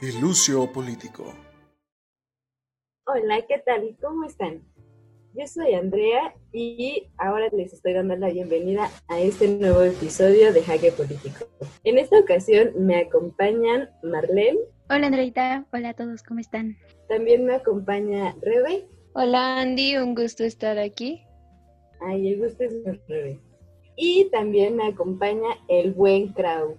Ilucio Político. Hola, ¿qué tal? ¿Cómo están? Yo soy Andrea y ahora les estoy dando la bienvenida a este nuevo episodio de Jaque Político. En esta ocasión me acompañan Marlene. Hola Andreita, hola a todos, ¿cómo están? También me acompaña Rebe. Hola Andy, un gusto estar aquí. Ay, el gusto es Rebe. Y también me acompaña el buen Krau.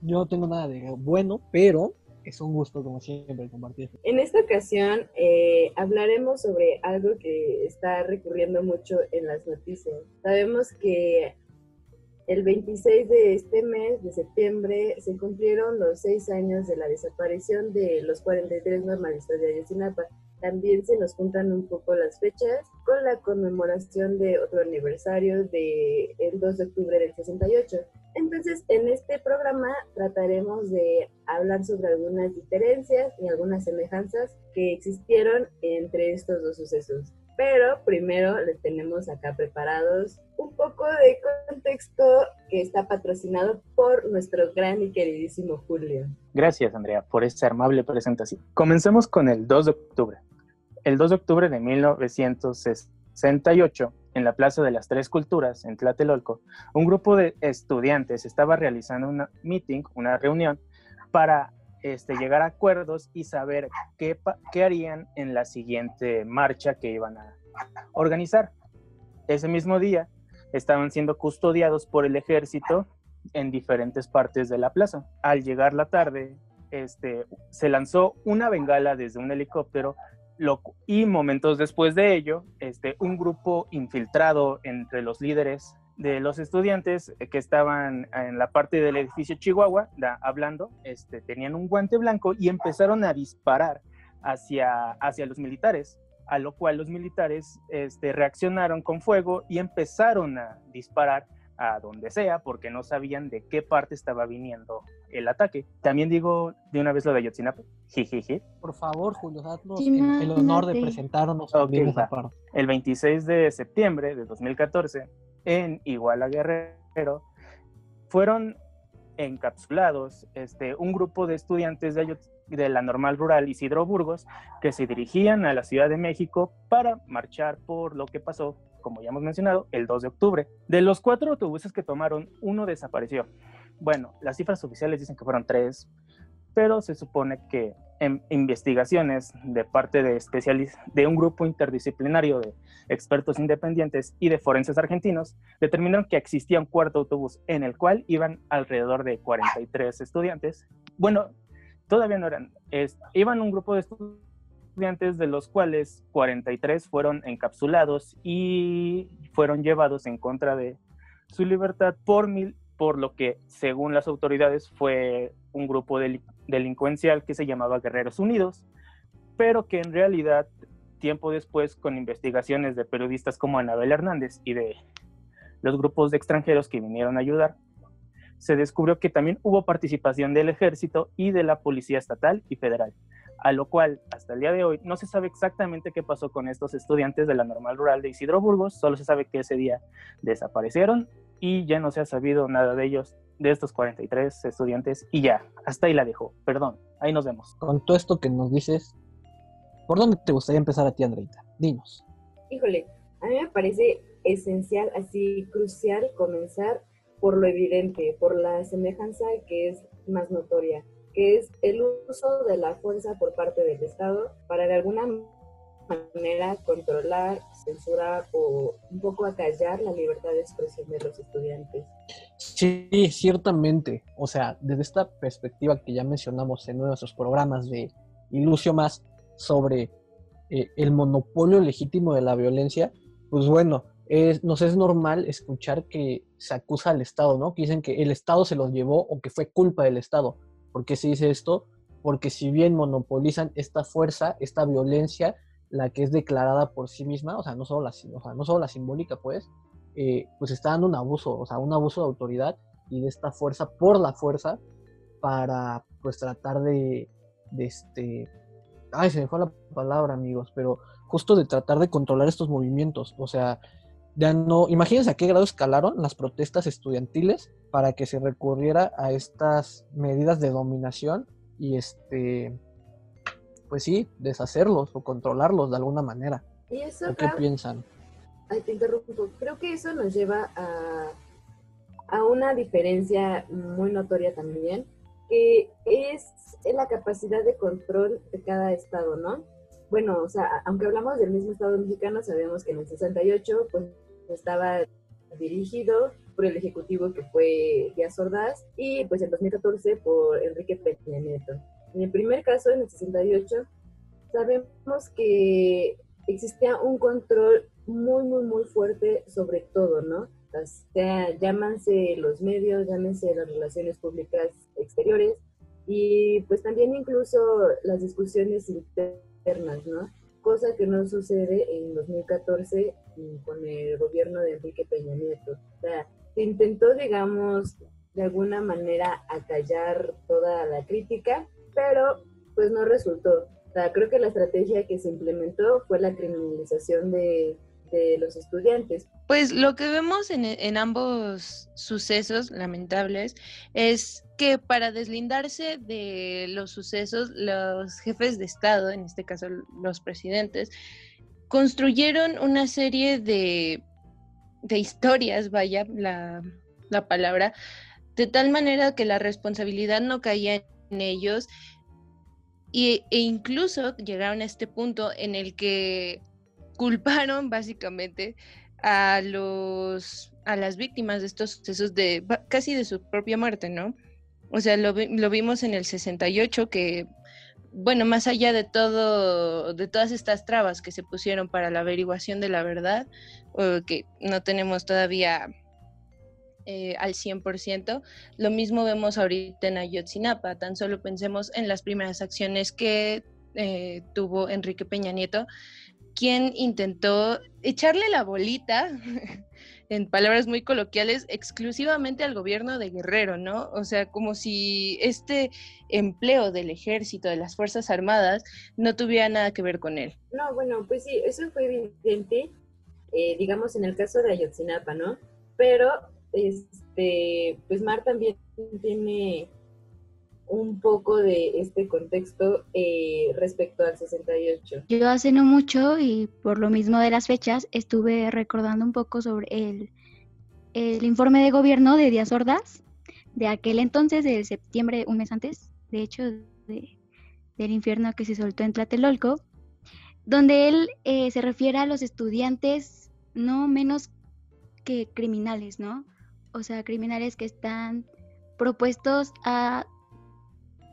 Yo no tengo nada de bueno, pero es un gusto, como siempre, compartir. En esta ocasión eh, hablaremos sobre algo que está recurriendo mucho en las noticias. Sabemos que el 26 de este mes, de septiembre, se cumplieron los seis años de la desaparición de los 43 normalistas de Ayotzinapa. También se nos juntan un poco las fechas con la conmemoración de otro aniversario del el 2 de octubre del 68. Entonces, en este programa trataremos de hablar sobre algunas diferencias y algunas semejanzas que existieron entre estos dos sucesos. Pero primero les tenemos acá preparados un poco de contexto que está patrocinado por nuestro gran y queridísimo Julio. Gracias, Andrea, por esta amable presentación. Comencemos con el 2 de octubre. El 2 de octubre de 1968, en la Plaza de las Tres Culturas, en Tlatelolco, un grupo de estudiantes estaba realizando una meeting, una reunión, para este, llegar a acuerdos y saber qué, qué harían en la siguiente marcha que iban a organizar. Ese mismo día estaban siendo custodiados por el ejército en diferentes partes de la plaza. Al llegar la tarde, este, se lanzó una bengala desde un helicóptero y momentos después de ello, este, un grupo infiltrado entre los líderes de los estudiantes que estaban en la parte del edificio Chihuahua hablando, este, tenían un guante blanco y empezaron a disparar hacia, hacia los militares, a lo cual los militares este, reaccionaron con fuego y empezaron a disparar a donde sea porque no sabían de qué parte estaba viniendo el ataque. También digo de una vez lo de Ayotzinapa. Jijiji. Por favor, Julio, haznos el, honor de presentarnos okay, El 26 de septiembre de 2014 en Iguala Guerrero, fueron encapsulados este, un grupo de estudiantes de, de, la normal rural Isidro Burgos que se dirigían a la Ciudad de México para marchar por lo que pasó, como ya hemos mencionado, el 2 de octubre. De los cuatro autobuses que tomaron, uno desapareció. Bueno, las cifras oficiales dicen que fueron tres, pero se supone que en investigaciones de parte de de un grupo interdisciplinario de expertos independientes y de forenses argentinos determinaron que existía un cuarto autobús en el cual iban alrededor de 43 estudiantes. Bueno, todavía no eran, iban un grupo de estudiantes de los cuales 43 fueron encapsulados y fueron llevados en contra de su libertad por mil por lo que, según las autoridades, fue un grupo delincuencial que se llamaba Guerreros Unidos, pero que en realidad, tiempo después, con investigaciones de periodistas como Anabel Hernández y de los grupos de extranjeros que vinieron a ayudar, se descubrió que también hubo participación del ejército y de la policía estatal y federal, a lo cual hasta el día de hoy no se sabe exactamente qué pasó con estos estudiantes de la normal rural de Isidro Burgos, solo se sabe que ese día desaparecieron y ya no se ha sabido nada de ellos, de estos 43 estudiantes, y ya, hasta ahí la dejo, perdón, ahí nos vemos. Con todo esto que nos dices, ¿por dónde te gustaría empezar a ti, Andreita? Dinos. Híjole, a mí me parece esencial, así crucial, comenzar por lo evidente, por la semejanza que es más notoria, que es el uso de la fuerza por parte del Estado para de alguna manera controlar, censurar o un poco acallar la libertad de expresión de los estudiantes. Sí, ciertamente. O sea, desde esta perspectiva que ya mencionamos en nuestros programas de Ilusio Más sobre eh, el monopolio legítimo de la violencia, pues bueno, es, nos es normal escuchar que se acusa al Estado, ¿no? Que dicen que el Estado se los llevó o que fue culpa del Estado. ¿Por qué se dice esto? Porque si bien monopolizan esta fuerza, esta violencia, la que es declarada por sí misma, o sea, no solo la, o sea, no solo la simbólica, pues, eh, pues está dando un abuso, o sea, un abuso de autoridad y de esta fuerza por la fuerza para, pues, tratar de, de este, ay, se me fue la palabra, amigos, pero justo de tratar de controlar estos movimientos, o sea, ya no, imagínense a qué grado escalaron las protestas estudiantiles para que se recurriera a estas medidas de dominación y este, pues sí, deshacerlos o controlarlos de alguna manera. ¿Y eso, qué piensan? Ay, te interrumpo. Creo que eso nos lleva a, a una diferencia muy notoria también, que es la capacidad de control de cada estado, ¿no? Bueno, o sea, aunque hablamos del mismo estado mexicano, sabemos que en el 68 pues estaba dirigido por el ejecutivo que fue Díaz Ordaz y pues en 2014 por Enrique Peña Nieto. En el primer caso, en el 68, sabemos que existía un control muy, muy, muy fuerte sobre todo, ¿no? O sea, llámanse los medios, llámense las relaciones públicas exteriores y pues también incluso las discusiones internas, ¿no? Cosa que no sucede en 2014 con el gobierno de Enrique Peña Nieto. O sea, se intentó, digamos, de alguna manera acallar toda la crítica, pero pues no resultó. Creo que la estrategia que se implementó fue la criminalización de, los estudiantes. Pues lo que vemos en, ambos sucesos lamentables es que para deslindarse de los sucesos, los jefes de Estado, en este caso los presidentes, construyeron una serie de, de historias, vaya la, la palabra, de tal manera que la responsabilidad no caía en ellos y, e incluso llegaron a este punto en el que culparon básicamente a los a las víctimas de estos sucesos de casi de su propia muerte, ¿no? O sea, lo, lo vimos en el 68 que bueno, más allá de todo, de todas estas trabas que se pusieron para la averiguación de la verdad, que no tenemos todavía eh, al 100%, lo mismo vemos ahorita en Ayotzinapa, tan solo pensemos en las primeras acciones que eh, tuvo Enrique Peña Nieto quien intentó echarle la bolita, en palabras muy coloquiales, exclusivamente al gobierno de Guerrero, ¿no? O sea, como si este empleo del ejército, de las Fuerzas Armadas, no tuviera nada que ver con él. No, bueno, pues sí, eso fue evidente, eh, digamos, en el caso de Ayotzinapa, ¿no? Pero, este, pues Mar también tiene un poco de este contexto eh, respecto al 68. Yo hace no mucho y por lo mismo de las fechas estuve recordando un poco sobre el, el informe de gobierno de Díaz Ordaz de aquel entonces, de septiembre, un mes antes, de hecho, del infierno que se soltó en Tlatelolco, donde él eh, se refiere a los estudiantes no menos que criminales, ¿no? O sea, criminales que están propuestos a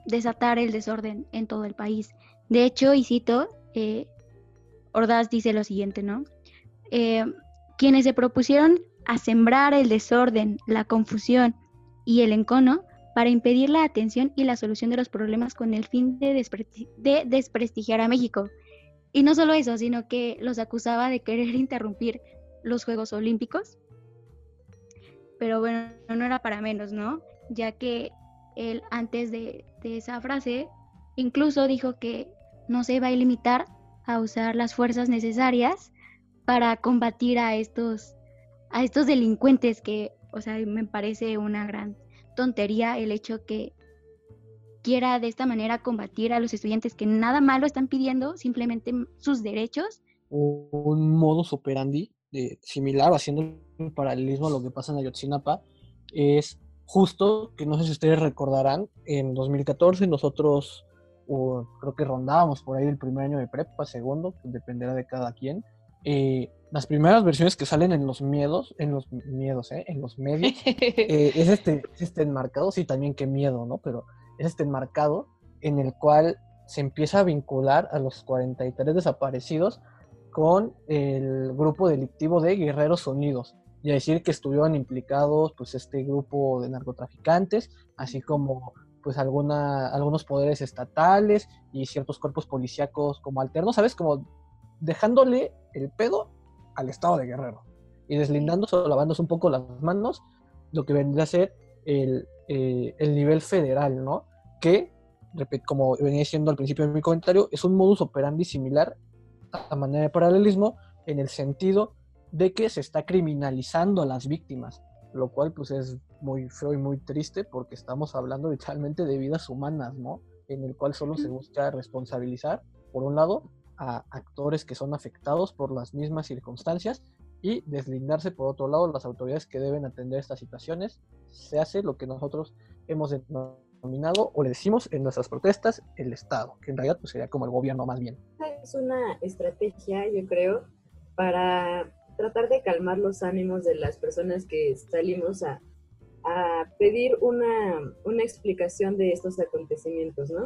desatar el desorden en todo el país. De hecho, y cito, eh, Ordaz dice lo siguiente, ¿no? Eh, quienes se propusieron a sembrar el desorden, la confusión y el encono para impedir la atención y la solución de los problemas con el fin de, de desprestigiar a México. Y no solo eso, sino que los acusaba de querer interrumpir los Juegos Olímpicos. Pero bueno, no era para menos, ¿no? Ya que él antes de, esa frase incluso dijo que no se va a limitar a usar las fuerzas necesarias para combatir a estos, a estos delincuentes que, o sea, me parece una gran tontería el hecho que quiera de esta manera combatir a los estudiantes que nada malo están pidiendo, simplemente sus derechos. Un modus operandi de, similar, haciendo paralelismo a lo que pasa en Ayotzinapa, es justo, que no sé si ustedes recordarán, en 2014 nosotros creo que rondábamos por ahí el primer año de prepa, segundo, dependerá de cada quien. Eh, las primeras versiones que salen en los miedos, en los miedos, ¿eh? en los medios, eh, es, este, es este enmarcado, sí, también qué miedo, ¿no? Pero es este enmarcado en el cual se empieza a vincular a los 43 desaparecidos con el grupo delictivo de Guerreros Unidos y decir que estuvieron implicados pues este grupo de narcotraficantes, así como pues alguna, algunos poderes estatales y ciertos cuerpos policíacos como alternos, ¿sabes? Como dejándole el pedo al estado de Guerrero y deslindándose o lavándose un poco las manos, lo que vendría a ser el, eh, el nivel federal, ¿no? Que, como venía diciendo al principio de mi comentario, es un modus operandi similar a manera de paralelismo en el sentido de que se está criminalizando a las víctimas, lo cual pues es muy feo y muy triste porque estamos hablando literalmente de vidas humanas, ¿no? en el cual solo se busca responsabilizar, por un lado, a actores que son afectados por las mismas circunstancias y deslindarse por otro lado las autoridades que deben atender estas situaciones. Se hace lo que nosotros hemos denominado o le decimos en nuestras protestas el Estado, que en realidad pues, sería como el gobierno más bien. Es una estrategia, yo creo, para tratar de calmar los ánimos de las personas que salimos a, pedir una, una, explicación de estos acontecimientos, ¿no?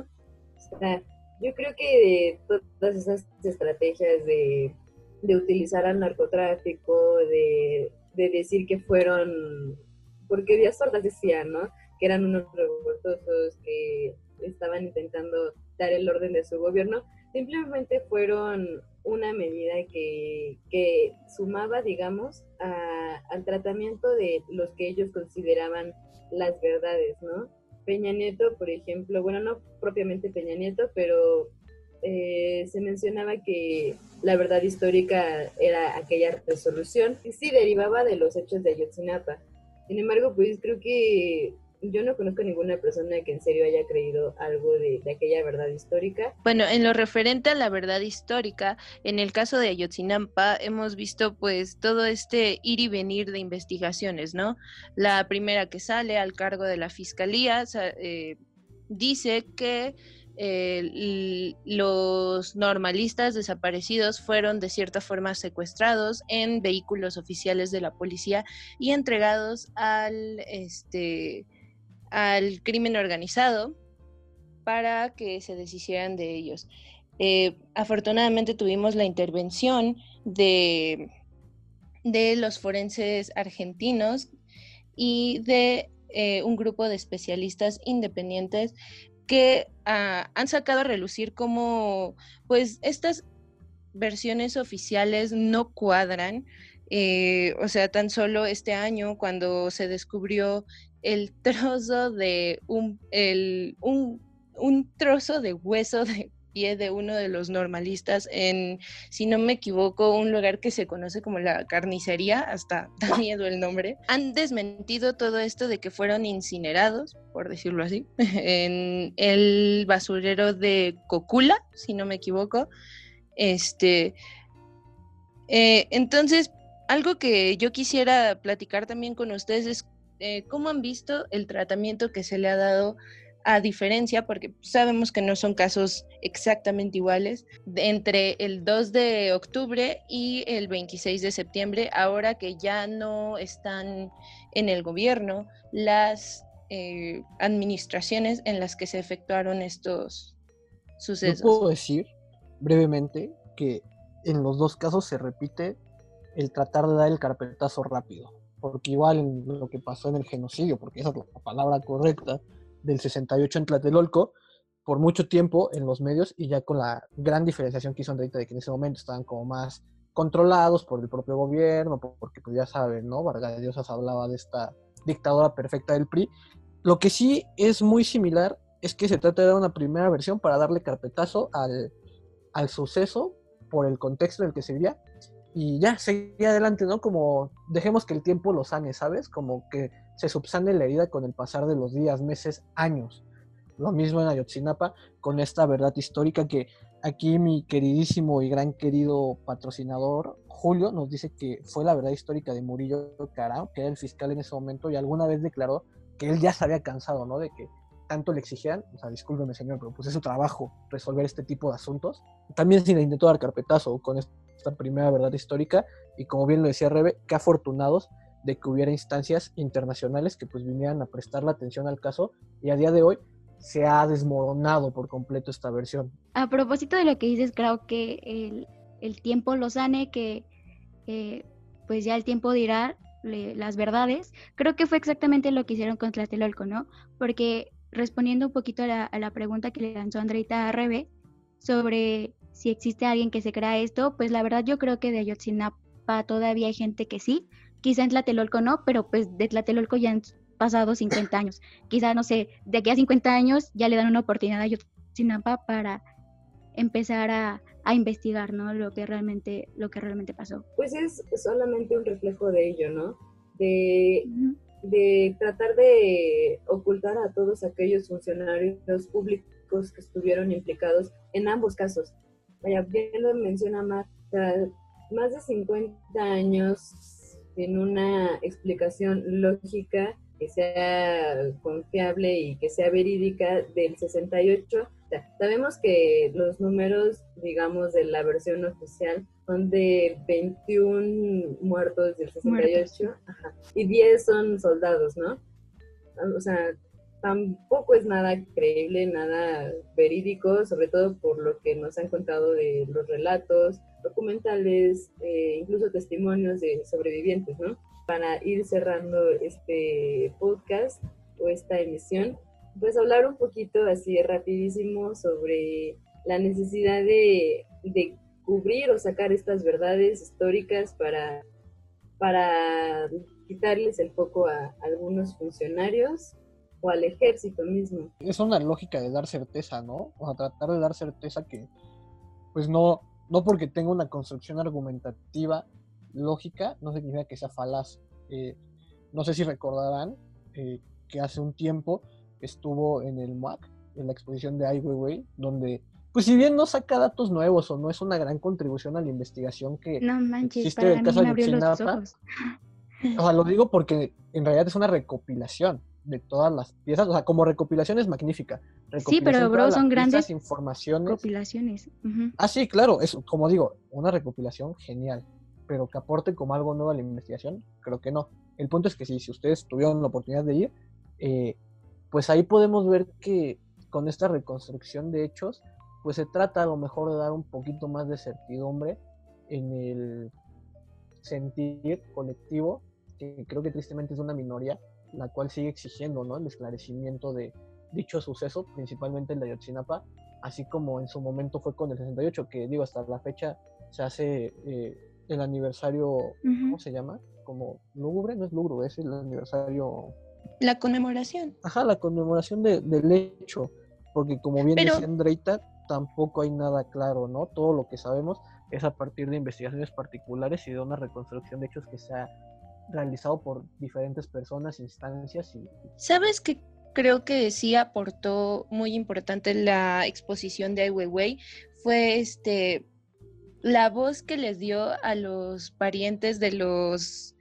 O sea, yo creo que todas esas estrategias de, de utilizar al narcotráfico, de, de, decir que fueron, porque Díaz Ordaz decía, ¿no? Que eran unos revoltosos que estaban intentando dar el orden de su gobierno, simplemente fueron una medida que, que sumaba, digamos, al tratamiento de los que ellos consideraban las verdades, ¿no? Peña Nieto, por ejemplo, bueno, no propiamente Peña Nieto, pero eh, se mencionaba que la verdad histórica era aquella resolución y sí derivaba de los hechos de Ayotzinapa. Sin embargo, pues creo que yo no conozco ninguna persona que en serio haya creído algo de, aquella verdad histórica. Bueno, en lo referente a la verdad histórica, en el caso de Ayotzinapa hemos visto pues todo este ir y venir de investigaciones, ¿no? La primera que sale al cargo de la fiscalía eh, dice que eh, los normalistas desaparecidos fueron de cierta forma secuestrados en vehículos oficiales de la policía y entregados al este al crimen organizado para que se deshicieran de ellos. Eh, afortunadamente tuvimos la intervención de, de los forenses argentinos y de eh, un grupo de especialistas independientes que ah, han sacado a relucir como pues estas versiones oficiales no cuadran. Eh, o sea, tan solo este año cuando se descubrió el trozo de un, el, un, un trozo de hueso de pie de uno de los normalistas en, si no me equivoco, un lugar que se conoce como la carnicería, hasta da miedo el nombre. Han desmentido todo esto de que fueron incinerados, por decirlo así, en el basurero de Cocula, si no me equivoco. Este, eh, entonces, algo que yo quisiera platicar también con ustedes es eh, cómo han visto el tratamiento que se le ha dado a diferencia, porque sabemos que no son casos exactamente iguales, entre el 2 de octubre y el 26 de septiembre, ahora que ya no están en el gobierno las eh, administraciones en las que se efectuaron estos sucesos. Yo puedo decir brevemente que en los dos casos se repite el tratar de dar el carpetazo rápido porque igual lo que pasó en el genocidio, porque esa es la palabra correcta, del 68 en Tlatelolco, por mucho tiempo en los medios y ya con la gran diferenciación que hizo ahorita de que en ese momento estaban como más controlados por el propio gobierno, porque pues ya saben, ¿no? Vargas de Diosas hablaba de esta dictadura perfecta del PRI. Lo que sí es muy similar es que se trata de una primera versión para darle carpetazo al, al suceso por el contexto en el que se vivía y ya, seguir adelante, ¿no? Como dejemos que el tiempo lo sane, ¿sabes? Como que se subsane la herida con el pasar de los días, meses, años. Lo mismo en Ayotzinapa, con esta verdad histórica que aquí mi queridísimo y gran querido patrocinador, Julio, nos dice que fue la verdad histórica de Murillo Carao, que era el fiscal en ese momento, y alguna vez declaró que él ya se había cansado, ¿no? De que tanto le exigían, o sea, discúlpeme señor, pero pues es su trabajo resolver este tipo de asuntos. También le intentó dar carpetazo con esta primera verdad histórica y como bien lo decía Rebe, qué afortunados de que hubiera instancias internacionales que pues vinieran a prestar la atención al caso y a día de hoy se ha desmoronado por completo esta versión. A propósito de lo que dices, creo que el, el tiempo lo sane, que eh, pues ya el tiempo dirá las verdades. Creo que fue exactamente lo que hicieron con Tlatelolco, ¿no? Porque respondiendo un poquito a la, a la pregunta que le lanzó Andreita a Rebe sobre si existe alguien que se crea esto, pues la verdad yo creo que de Ayotzinapa todavía hay gente que sí, quizá en Tlatelolco no, pero pues de Tlatelolco ya han pasado 50 años. Quizá, no sé, de aquí a 50 años ya le dan una oportunidad a Ayotzinapa para empezar a, a investigar, ¿no? Lo que realmente, lo que realmente pasó. Pues es solamente un reflejo de ello, ¿no? De, de tratar de ocultar a todos aquellos funcionarios públicos que estuvieron implicados en ambos casos. Vaya, bien lo menciona Mar, más de 50 años sin una explicación lógica que sea confiable y que sea verídica del 68. sabemos que los números, digamos, de la versión oficial son de 21 muertos del 68 y 10 son soldados, ¿no? O sea, tampoco es nada creíble, nada verídico, sobre todo por lo que nos han contado de los relatos, documentales, eh, incluso testimonios de sobrevivientes, ¿no? Para ir cerrando este podcast o esta emisión, pues hablar un poquito así rapidísimo sobre la necesidad de, de cubrir o sacar estas verdades históricas para, para quitarles el foco a algunos funcionarios o al ejército mismo. Es una lógica de dar certeza, ¿no? O sea, tratar de dar certeza que, pues no, no porque tenga una construcción argumentativa lógica, no significa que sea falaz. Eh, no sé si recordarán eh, que hace un tiempo estuvo en el MAC, en la exposición de Ai Weiwei, donde, pues si bien no saca datos nuevos o no es una gran contribución a la investigación que no manches, existe el caso de o sea, lo digo porque en realidad es una recopilación de todas las piezas. O sea, como recopilación es magnífica. sí, pero bro, son grandes informaciones. recopilaciones. Ah, sí, claro, es como digo, una recopilación genial. Pero que aporte como algo nuevo a la investigación, creo que no. El punto es que si, si ustedes tuvieron la oportunidad de ir, eh, pues ahí podemos ver que con esta reconstrucción de hechos, pues se trata a lo mejor de dar un poquito más de certidumbre en el sentir colectivo, que creo que tristemente es una minoría, la cual sigue exigiendo ¿no? el esclarecimiento de dicho suceso, principalmente el de Ayotzinapa, así como en su momento fue con el 68, que digo, hasta la fecha se hace eh, el aniversario, ¿cómo se llama? Como lúgubre, no es lúgubre, es el aniversario... La conmemoración. Ajá, la conmemoración del hecho, porque como bien decía Andreita, tampoco hay nada claro, ¿no? Todo lo que sabemos es a partir de investigaciones particulares y de una reconstrucción de hechos que se ha realizado por diferentes personas, instancias y... ¿Sabes que creo que sí aportó muy importante la exposición de Ai Weiwei? Fue este la voz que les dio a los parientes de los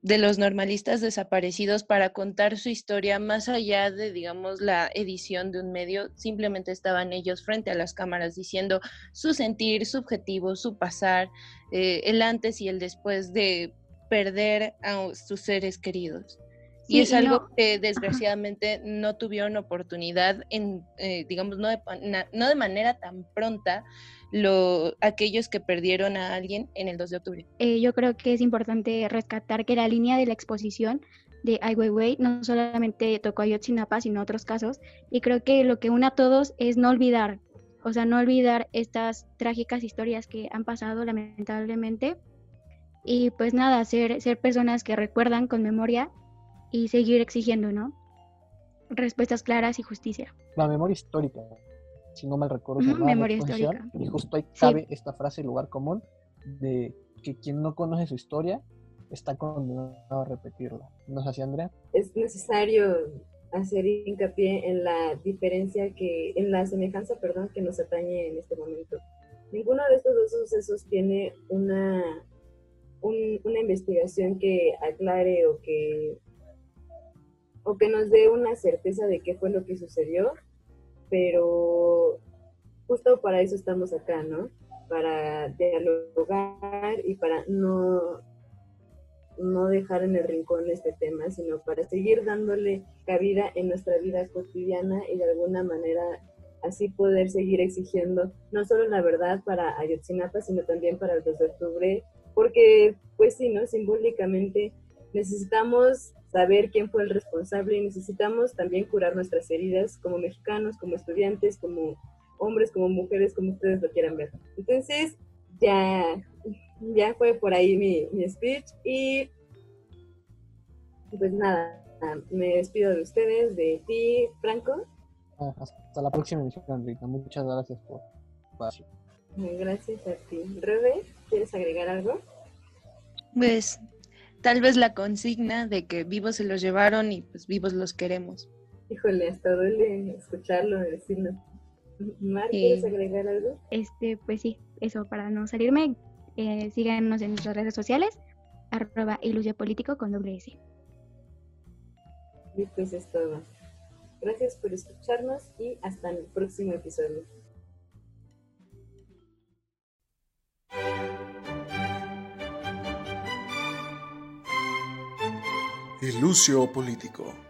de los normalistas desaparecidos para contar su historia más allá de, digamos, la edición de un medio, simplemente estaban ellos frente a las cámaras diciendo su sentir, su objetivo, su pasar, eh, el antes y el después de perder a sus seres queridos. Y es algo que desgraciadamente no tuvieron oportunidad en, eh, digamos, no de, no de manera tan pronta lo, aquellos que perdieron a alguien en el 2 de octubre. Eh, yo creo que es importante rescatar que la línea de la exposición de Ai Weiwei no solamente tocó a Yotzinapa, sino otros casos, y creo que lo que une a todos es no olvidar, o sea, no olvidar estas trágicas historias que han pasado lamentablemente y pues nada, ser, ser personas que recuerdan con memoria y seguir exigiendo, ¿no? Respuestas claras y justicia. La memoria histórica, si no mal recuerdo. memoria histórica. Y justo ahí cabe esta frase, lugar común, de que quien no conoce su historia está condenado a repetirla. ¿No es así, Andrea? Es necesario hacer hincapié en la diferencia que, en la semejanza, perdón, que nos atañe en este momento. Ninguno de estos dos sucesos tiene una una investigación que aclare o que, o que nos dé una certeza de qué fue lo que sucedió, pero justo para eso estamos acá, ¿no? Para dialogar y para no, no dejar en el rincón este tema, sino para seguir dándole cabida en nuestra vida cotidiana y de alguna manera así poder seguir exigiendo no solo la verdad para Ayotzinapa, sino también para el 2 de octubre porque pues sí, ¿no? Simbólicamente necesitamos saber quién fue el responsable y necesitamos también curar nuestras heridas como mexicanos, como estudiantes, como hombres, como mujeres, como ustedes lo quieran ver. Entonces, ya, ya fue por ahí mi, mi speech y pues nada, me despido de ustedes, de ti, Franco. Ah, hasta la próxima emisión, Enrique. Muchas gracias por espacio. Gracias a ti. Rebe, ¿quieres agregar algo? Pues tal vez la consigna de que vivos se los llevaron y pues vivos los queremos. Híjole, hasta duele escucharlo, decirlo. Mar, ¿quieres agregar algo? Este, pues sí, eso, para no salirme, eh, síganos en nuestras redes sociales, arroba político con doble S. Y pues es todo. Gracias por escucharnos y hasta el próximo episodio. Ilusio Político.